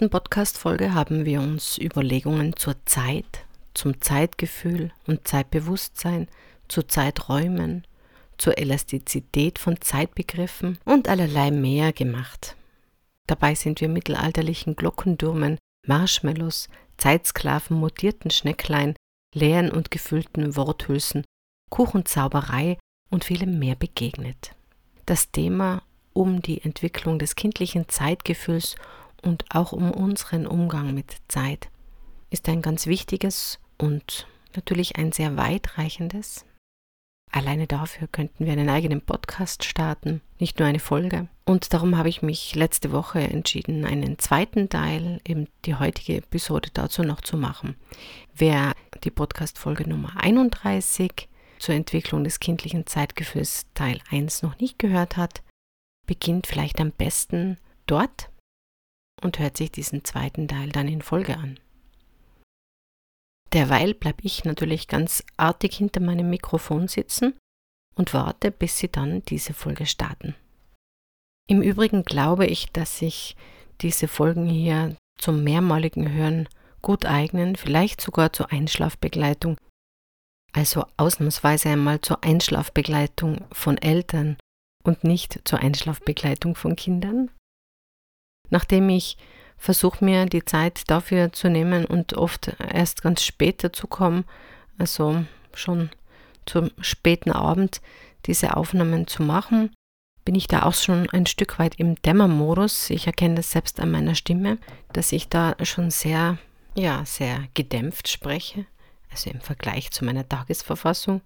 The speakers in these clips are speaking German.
Letzten Podcast-Folge haben wir uns Überlegungen zur Zeit, zum Zeitgefühl und Zeitbewusstsein, zu Zeiträumen, zur Elastizität von Zeitbegriffen und allerlei mehr gemacht. Dabei sind wir mittelalterlichen Glockendürmen, Marshmallows, Zeitsklaven, mutierten Schnecklein, leeren und gefüllten Worthülsen, Kuchenzauberei und vielem mehr begegnet. Das Thema um die Entwicklung des kindlichen Zeitgefühls und auch um unseren Umgang mit Zeit ist ein ganz wichtiges und natürlich ein sehr weitreichendes. Alleine dafür könnten wir einen eigenen Podcast starten, nicht nur eine Folge. Und darum habe ich mich letzte Woche entschieden, einen zweiten Teil, eben die heutige Episode dazu noch zu machen. Wer die Podcast-Folge Nummer 31 zur Entwicklung des kindlichen Zeitgefühls Teil 1 noch nicht gehört hat, beginnt vielleicht am besten dort und hört sich diesen zweiten Teil dann in Folge an. Derweil bleibe ich natürlich ganz artig hinter meinem Mikrofon sitzen und warte, bis Sie dann diese Folge starten. Im Übrigen glaube ich, dass sich diese Folgen hier zum mehrmaligen Hören gut eignen, vielleicht sogar zur Einschlafbegleitung, also ausnahmsweise einmal zur Einschlafbegleitung von Eltern und nicht zur Einschlafbegleitung von Kindern. Nachdem ich versuche mir die Zeit dafür zu nehmen und oft erst ganz spät dazu kommen, also schon zum späten Abend diese Aufnahmen zu machen, bin ich da auch schon ein Stück weit im Dämmermodus. Ich erkenne das selbst an meiner Stimme, dass ich da schon sehr, ja, sehr gedämpft spreche, also im Vergleich zu meiner Tagesverfassung.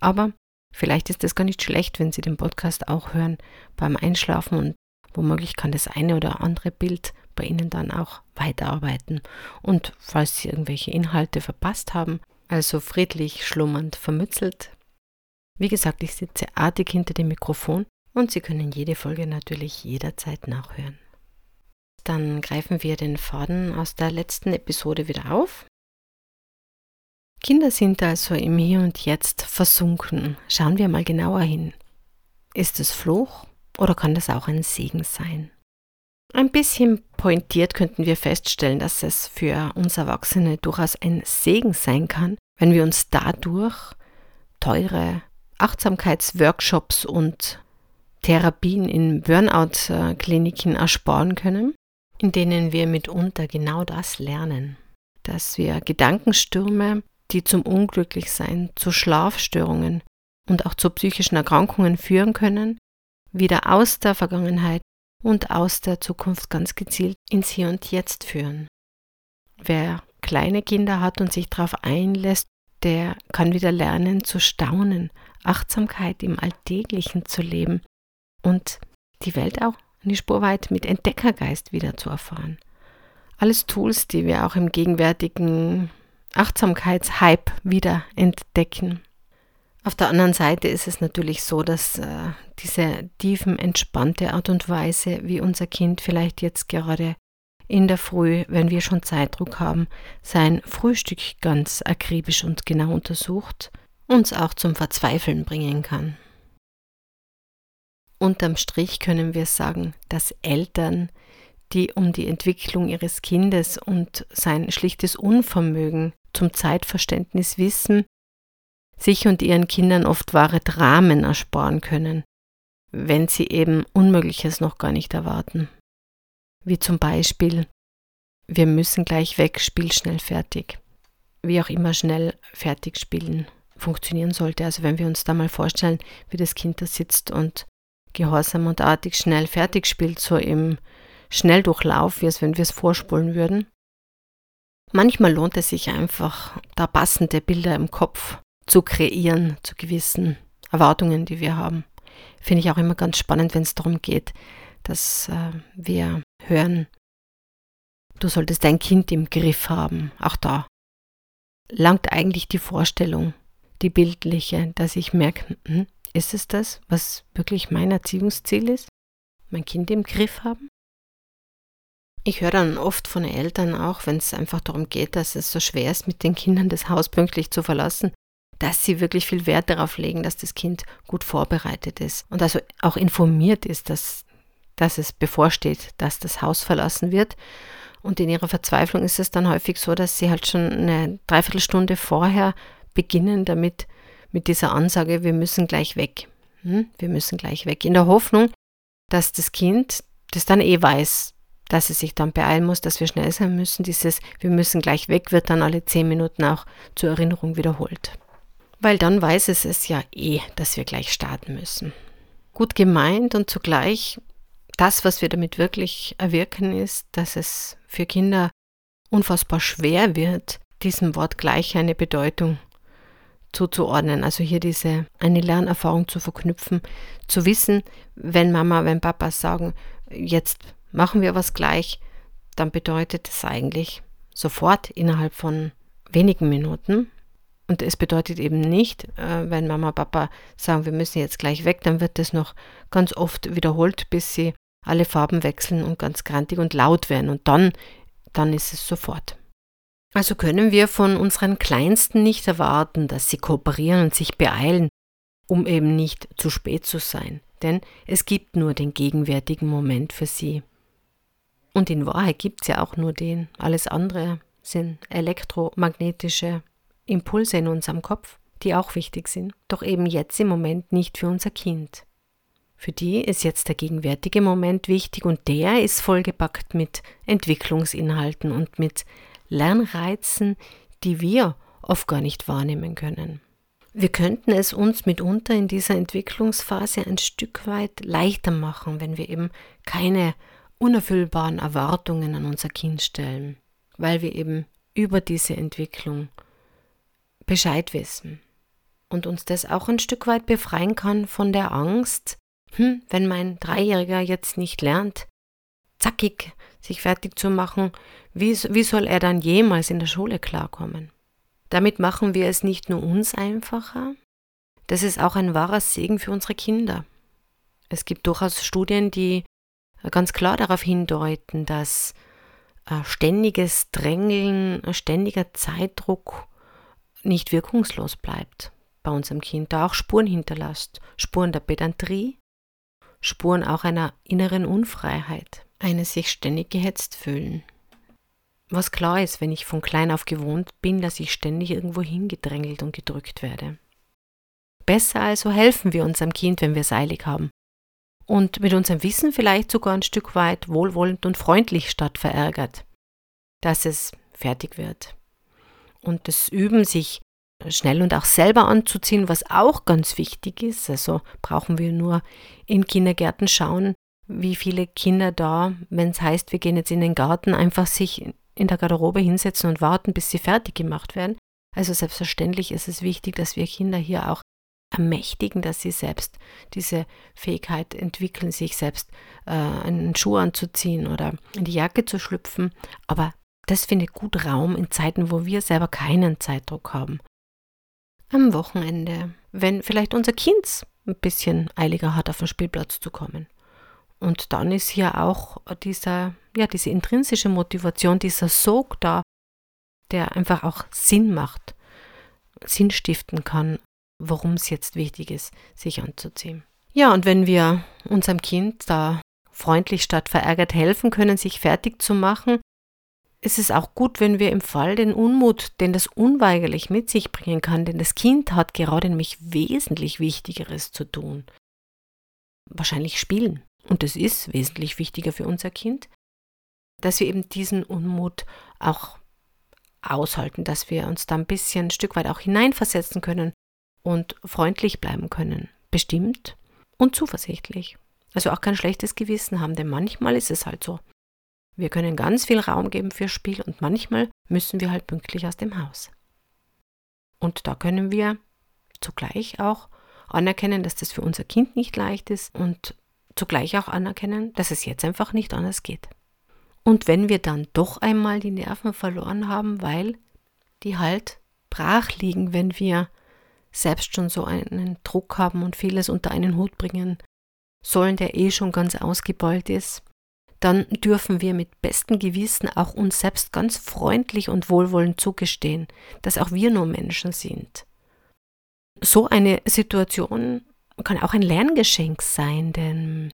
Aber vielleicht ist es gar nicht schlecht, wenn Sie den Podcast auch hören beim Einschlafen und womöglich kann das eine oder andere Bild bei Ihnen dann auch weiterarbeiten. Und falls Sie irgendwelche Inhalte verpasst haben, also friedlich schlummernd vermützelt, wie gesagt, ich sitze artig hinter dem Mikrofon und Sie können jede Folge natürlich jederzeit nachhören. Dann greifen wir den Faden aus der letzten Episode wieder auf. Kinder sind also im Hier und Jetzt versunken. Schauen wir mal genauer hin. Ist es Fluch oder kann das auch ein Segen sein? Ein bisschen pointiert könnten wir feststellen, dass es für uns Erwachsene durchaus ein Segen sein kann, wenn wir uns dadurch teure Achtsamkeitsworkshops und Therapien in Burnout-Kliniken ersparen können, in denen wir mitunter genau das lernen, dass wir Gedankenstürme, die zum Unglücklichsein, zu Schlafstörungen und auch zu psychischen Erkrankungen führen können, wieder aus der Vergangenheit und aus der Zukunft ganz gezielt ins Hier und Jetzt führen. Wer kleine Kinder hat und sich darauf einlässt, der kann wieder lernen zu staunen, Achtsamkeit im Alltäglichen zu leben und die Welt auch eine Spur weit mit Entdeckergeist wieder zu erfahren. Alles Tools, die wir auch im gegenwärtigen Achtsamkeitshype wieder entdecken. Auf der anderen Seite ist es natürlich so, dass äh, diese tiefen, entspannte Art und Weise, wie unser Kind vielleicht jetzt gerade in der Früh, wenn wir schon Zeitdruck haben, sein Frühstück ganz akribisch und genau untersucht, uns auch zum Verzweifeln bringen kann. Unterm Strich können wir sagen, dass Eltern, die um die Entwicklung ihres Kindes und sein schlichtes Unvermögen zum Zeitverständnis wissen, sich und ihren Kindern oft wahre Dramen ersparen können, wenn sie eben Unmögliches noch gar nicht erwarten. Wie zum Beispiel, wir müssen gleich weg, spiel schnell fertig. Wie auch immer schnell fertig spielen funktionieren sollte. Also wenn wir uns da mal vorstellen, wie das Kind da sitzt und gehorsam und artig schnell fertig spielt, so im Schnelldurchlauf, wie es wenn wir es vorspulen würden. Manchmal lohnt es sich einfach, da passende Bilder im Kopf zu kreieren zu gewissen Erwartungen, die wir haben. Finde ich auch immer ganz spannend, wenn es darum geht, dass äh, wir hören, du solltest dein Kind im Griff haben. Auch da langt eigentlich die Vorstellung, die bildliche, dass ich merke, hm, ist es das, was wirklich mein Erziehungsziel ist? Mein Kind im Griff haben? Ich höre dann oft von Eltern auch, wenn es einfach darum geht, dass es so schwer ist, mit den Kindern das Haus pünktlich zu verlassen, dass sie wirklich viel Wert darauf legen, dass das Kind gut vorbereitet ist und also auch informiert ist, dass, dass es bevorsteht, dass das Haus verlassen wird. Und in ihrer Verzweiflung ist es dann häufig so, dass sie halt schon eine Dreiviertelstunde vorher beginnen damit, mit dieser Ansage, wir müssen gleich weg. Hm? Wir müssen gleich weg. In der Hoffnung, dass das Kind das dann eh weiß, dass es sich dann beeilen muss, dass wir schnell sein müssen. Dieses Wir müssen gleich weg wird dann alle zehn Minuten auch zur Erinnerung wiederholt. Weil dann weiß es es ja eh, dass wir gleich starten müssen. Gut gemeint und zugleich das, was wir damit wirklich erwirken, ist, dass es für Kinder unfassbar schwer wird, diesem Wort gleich eine Bedeutung zuzuordnen. Also hier diese eine Lernerfahrung zu verknüpfen, zu wissen, wenn Mama, wenn Papa sagen, jetzt machen wir was gleich, dann bedeutet es eigentlich sofort innerhalb von wenigen Minuten. Und es bedeutet eben nicht, äh, wenn Mama, Papa sagen, wir müssen jetzt gleich weg, dann wird das noch ganz oft wiederholt, bis sie alle Farben wechseln und ganz grantig und laut werden. Und dann, dann ist es sofort. Also können wir von unseren Kleinsten nicht erwarten, dass sie kooperieren und sich beeilen, um eben nicht zu spät zu sein. Denn es gibt nur den gegenwärtigen Moment für sie. Und in Wahrheit gibt es ja auch nur den. Alles andere sind elektromagnetische Impulse in unserem Kopf, die auch wichtig sind, doch eben jetzt im Moment nicht für unser Kind. Für die ist jetzt der gegenwärtige Moment wichtig und der ist vollgepackt mit Entwicklungsinhalten und mit Lernreizen, die wir oft gar nicht wahrnehmen können. Wir könnten es uns mitunter in dieser Entwicklungsphase ein Stück weit leichter machen, wenn wir eben keine unerfüllbaren Erwartungen an unser Kind stellen, weil wir eben über diese Entwicklung Bescheid wissen und uns das auch ein Stück weit befreien kann von der Angst, hm, wenn mein Dreijähriger jetzt nicht lernt, zackig sich fertig zu machen, wie, wie soll er dann jemals in der Schule klarkommen? Damit machen wir es nicht nur uns einfacher, das ist auch ein wahrer Segen für unsere Kinder. Es gibt durchaus Studien, die ganz klar darauf hindeuten, dass äh, ständiges Drängeln, ständiger Zeitdruck nicht wirkungslos bleibt bei unserem Kind, da auch Spuren hinterlässt. Spuren der Pedanterie, Spuren auch einer inneren Unfreiheit, eines sich ständig gehetzt fühlen. Was klar ist, wenn ich von klein auf gewohnt bin, dass ich ständig irgendwo hingedrängelt und gedrückt werde. Besser also helfen wir unserem Kind, wenn wir es eilig haben und mit unserem Wissen vielleicht sogar ein Stück weit wohlwollend und freundlich statt verärgert, dass es fertig wird. Und das Üben, sich schnell und auch selber anzuziehen, was auch ganz wichtig ist. Also brauchen wir nur in Kindergärten schauen, wie viele Kinder da, wenn es heißt, wir gehen jetzt in den Garten, einfach sich in der Garderobe hinsetzen und warten, bis sie fertig gemacht werden. Also selbstverständlich ist es wichtig, dass wir Kinder hier auch ermächtigen, dass sie selbst diese Fähigkeit entwickeln, sich selbst äh, einen Schuh anzuziehen oder in die Jacke zu schlüpfen. Aber das findet gut Raum in Zeiten, wo wir selber keinen Zeitdruck haben. Am Wochenende, wenn vielleicht unser Kind ein bisschen eiliger hat, auf den Spielplatz zu kommen. Und dann ist hier auch dieser, ja, diese intrinsische Motivation, dieser Sog da, der einfach auch Sinn macht, Sinn stiften kann warum es jetzt wichtig ist, sich anzuziehen. Ja, und wenn wir unserem Kind da freundlich statt verärgert helfen können, sich fertig zu machen, ist es auch gut, wenn wir im Fall den Unmut, den das unweigerlich mit sich bringen kann, denn das Kind hat gerade nämlich wesentlich Wichtigeres zu tun. Wahrscheinlich spielen. Und das ist wesentlich wichtiger für unser Kind, dass wir eben diesen Unmut auch aushalten, dass wir uns da ein bisschen ein Stück weit auch hineinversetzen können und freundlich bleiben können, bestimmt und zuversichtlich. Also auch kein schlechtes Gewissen haben, denn manchmal ist es halt so. Wir können ganz viel Raum geben für Spiel und manchmal müssen wir halt pünktlich aus dem Haus. Und da können wir zugleich auch anerkennen, dass das für unser Kind nicht leicht ist und zugleich auch anerkennen, dass es jetzt einfach nicht anders geht. Und wenn wir dann doch einmal die Nerven verloren haben, weil die halt brach liegen, wenn wir selbst schon so einen Druck haben und vieles unter einen Hut bringen sollen, der eh schon ganz ausgebeult ist, dann dürfen wir mit bestem Gewissen auch uns selbst ganz freundlich und wohlwollend zugestehen, dass auch wir nur Menschen sind. So eine Situation kann auch ein Lerngeschenk sein, denn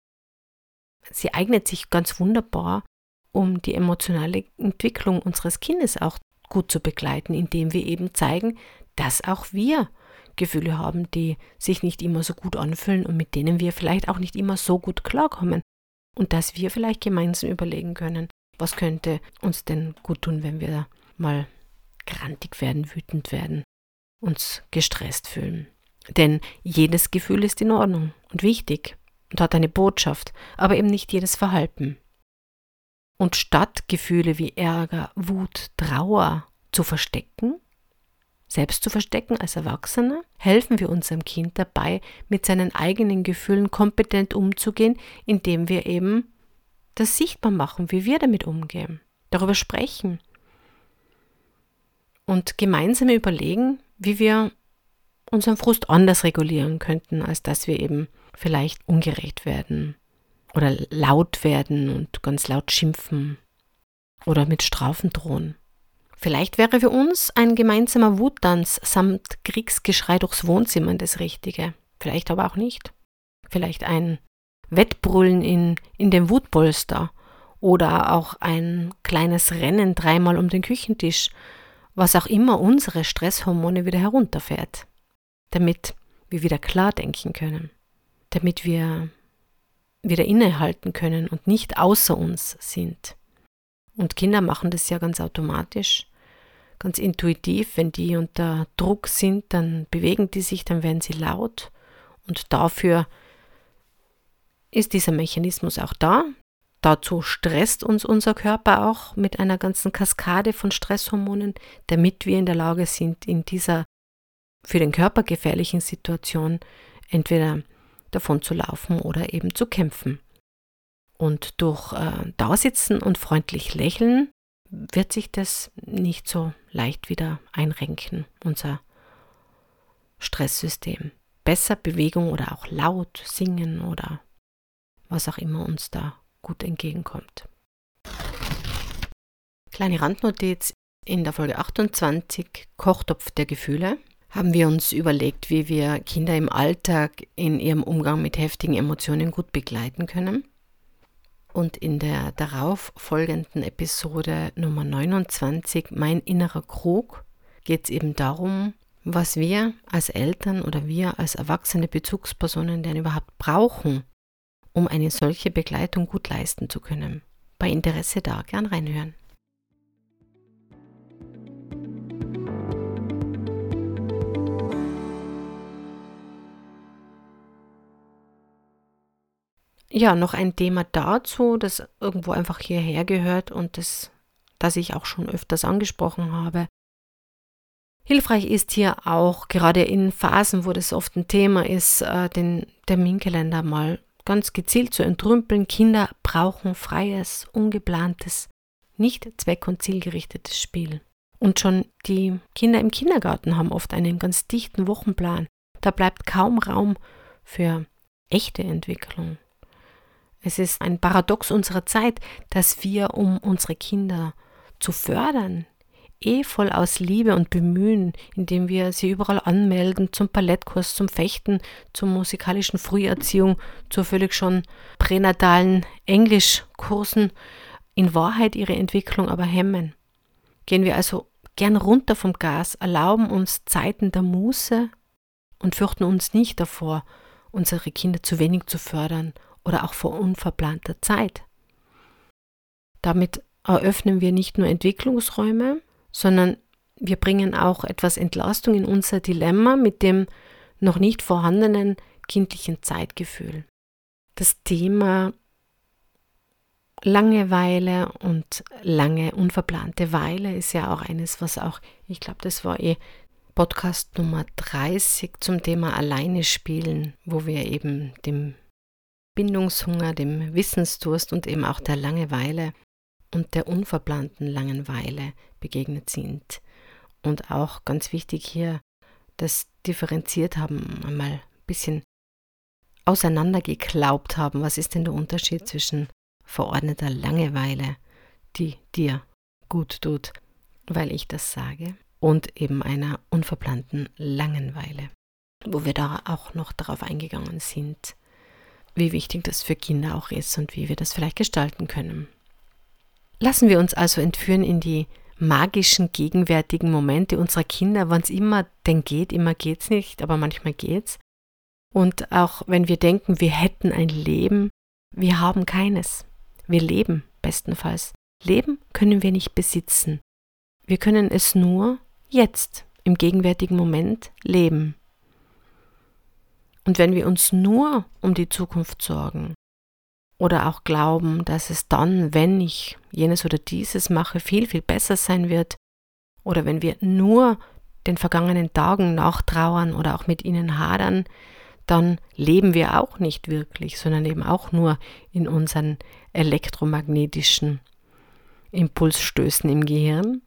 sie eignet sich ganz wunderbar, um die emotionale Entwicklung unseres Kindes auch gut zu begleiten, indem wir eben zeigen, dass auch wir Gefühle haben, die sich nicht immer so gut anfühlen und mit denen wir vielleicht auch nicht immer so gut klarkommen. Und dass wir vielleicht gemeinsam überlegen können, was könnte uns denn gut tun, wenn wir mal grantig werden, wütend werden, uns gestresst fühlen. Denn jedes Gefühl ist in Ordnung und wichtig und hat eine Botschaft, aber eben nicht jedes Verhalten. Und statt Gefühle wie Ärger, Wut, Trauer zu verstecken, selbst zu verstecken als Erwachsene, helfen wir unserem Kind dabei, mit seinen eigenen Gefühlen kompetent umzugehen, indem wir eben das sichtbar machen, wie wir damit umgehen, darüber sprechen und gemeinsam überlegen, wie wir unseren Frust anders regulieren könnten, als dass wir eben vielleicht ungerecht werden oder laut werden und ganz laut schimpfen oder mit Strafen drohen. Vielleicht wäre für uns ein gemeinsamer Wuttanz samt Kriegsgeschrei durchs Wohnzimmer das Richtige. Vielleicht aber auch nicht. Vielleicht ein Wettbrüllen in, in dem Wutpolster oder auch ein kleines Rennen dreimal um den Küchentisch, was auch immer unsere Stresshormone wieder herunterfährt, damit wir wieder klar denken können, damit wir wieder innehalten können und nicht außer uns sind. Und Kinder machen das ja ganz automatisch, ganz intuitiv. Wenn die unter Druck sind, dann bewegen die sich, dann werden sie laut. Und dafür ist dieser Mechanismus auch da. Dazu stresst uns unser Körper auch mit einer ganzen Kaskade von Stresshormonen, damit wir in der Lage sind, in dieser für den Körper gefährlichen Situation entweder davon zu laufen oder eben zu kämpfen. Und durch äh, Dasitzen und freundlich lächeln wird sich das nicht so leicht wieder einrenken, unser Stresssystem. Besser Bewegung oder auch laut singen oder was auch immer uns da gut entgegenkommt. Kleine Randnotiz in der Folge 28 Kochtopf der Gefühle haben wir uns überlegt, wie wir Kinder im Alltag in ihrem Umgang mit heftigen Emotionen gut begleiten können. Und in der darauf folgenden Episode Nummer 29, Mein innerer Krug, geht es eben darum, was wir als Eltern oder wir als erwachsene Bezugspersonen denn überhaupt brauchen, um eine solche Begleitung gut leisten zu können. Bei Interesse da gern reinhören. Ja, noch ein Thema dazu, das irgendwo einfach hierher gehört und das, das ich auch schon öfters angesprochen habe. Hilfreich ist hier auch, gerade in Phasen, wo das oft ein Thema ist, äh, den Terminkalender mal ganz gezielt zu entrümpeln. Kinder brauchen freies, ungeplantes, nicht zweck- und zielgerichtetes Spiel. Und schon die Kinder im Kindergarten haben oft einen ganz dichten Wochenplan. Da bleibt kaum Raum für echte Entwicklung. Es ist ein Paradox unserer Zeit, dass wir, um unsere Kinder zu fördern, eh voll aus Liebe und Bemühen, indem wir sie überall anmelden, zum Ballettkurs, zum Fechten, zur musikalischen Früherziehung, zur völlig schon pränatalen Englischkursen, in Wahrheit ihre Entwicklung aber hemmen. Gehen wir also gern runter vom Gas, erlauben uns Zeiten der Muße und fürchten uns nicht davor, unsere Kinder zu wenig zu fördern oder auch vor unverplanter Zeit. Damit eröffnen wir nicht nur Entwicklungsräume, sondern wir bringen auch etwas Entlastung in unser Dilemma mit dem noch nicht vorhandenen kindlichen Zeitgefühl. Das Thema Langeweile und lange unverplante Weile ist ja auch eines, was auch, ich glaube, das war eh Podcast Nummer 30 zum Thema Alleine spielen, wo wir eben dem Bindungshunger, dem Wissensdurst und eben auch der Langeweile und der unverplanten Langeweile begegnet sind. Und auch ganz wichtig hier, das differenziert haben, einmal ein bisschen auseinandergeklaubt haben. Was ist denn der Unterschied zwischen verordneter Langeweile, die dir gut tut, weil ich das sage, und eben einer unverplanten Langeweile, wo wir da auch noch darauf eingegangen sind, wie wichtig das für Kinder auch ist und wie wir das vielleicht gestalten können. Lassen wir uns also entführen in die magischen gegenwärtigen Momente unserer Kinder, wann es immer denn geht, immer geht's nicht, aber manchmal geht's. Und auch wenn wir denken, wir hätten ein Leben, wir haben keines. Wir leben bestenfalls. Leben können wir nicht besitzen. Wir können es nur jetzt, im gegenwärtigen Moment leben. Und wenn wir uns nur um die Zukunft sorgen oder auch glauben, dass es dann, wenn ich jenes oder dieses mache, viel, viel besser sein wird, oder wenn wir nur den vergangenen Tagen nachtrauern oder auch mit ihnen hadern, dann leben wir auch nicht wirklich, sondern eben auch nur in unseren elektromagnetischen Impulsstößen im Gehirn.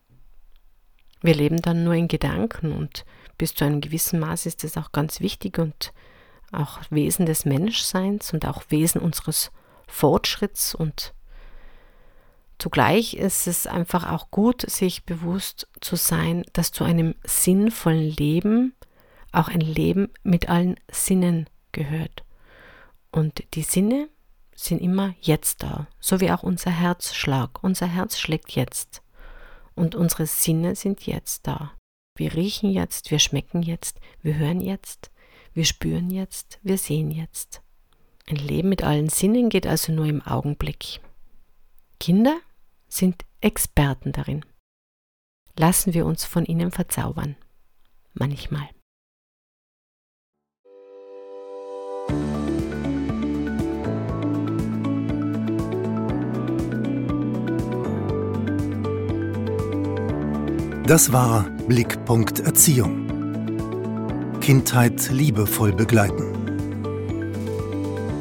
Wir leben dann nur in Gedanken und bis zu einem gewissen Maß ist das auch ganz wichtig und auch Wesen des Menschseins und auch Wesen unseres Fortschritts und zugleich ist es einfach auch gut, sich bewusst zu sein, dass zu einem sinnvollen Leben auch ein Leben mit allen Sinnen gehört. Und die Sinne sind immer jetzt da, so wie auch unser Herzschlag. Unser Herz schlägt jetzt und unsere Sinne sind jetzt da. Wir riechen jetzt, wir schmecken jetzt, wir hören jetzt, wir spüren jetzt, wir sehen jetzt. Ein Leben mit allen Sinnen geht also nur im Augenblick. Kinder sind Experten darin. Lassen wir uns von ihnen verzaubern. Manchmal. Das war Blickpunkt Erziehung. Kindheit liebevoll begleiten.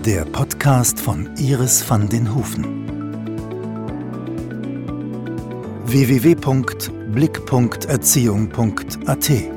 Der Podcast von Iris van den Hufen. www.blick.erziehung.at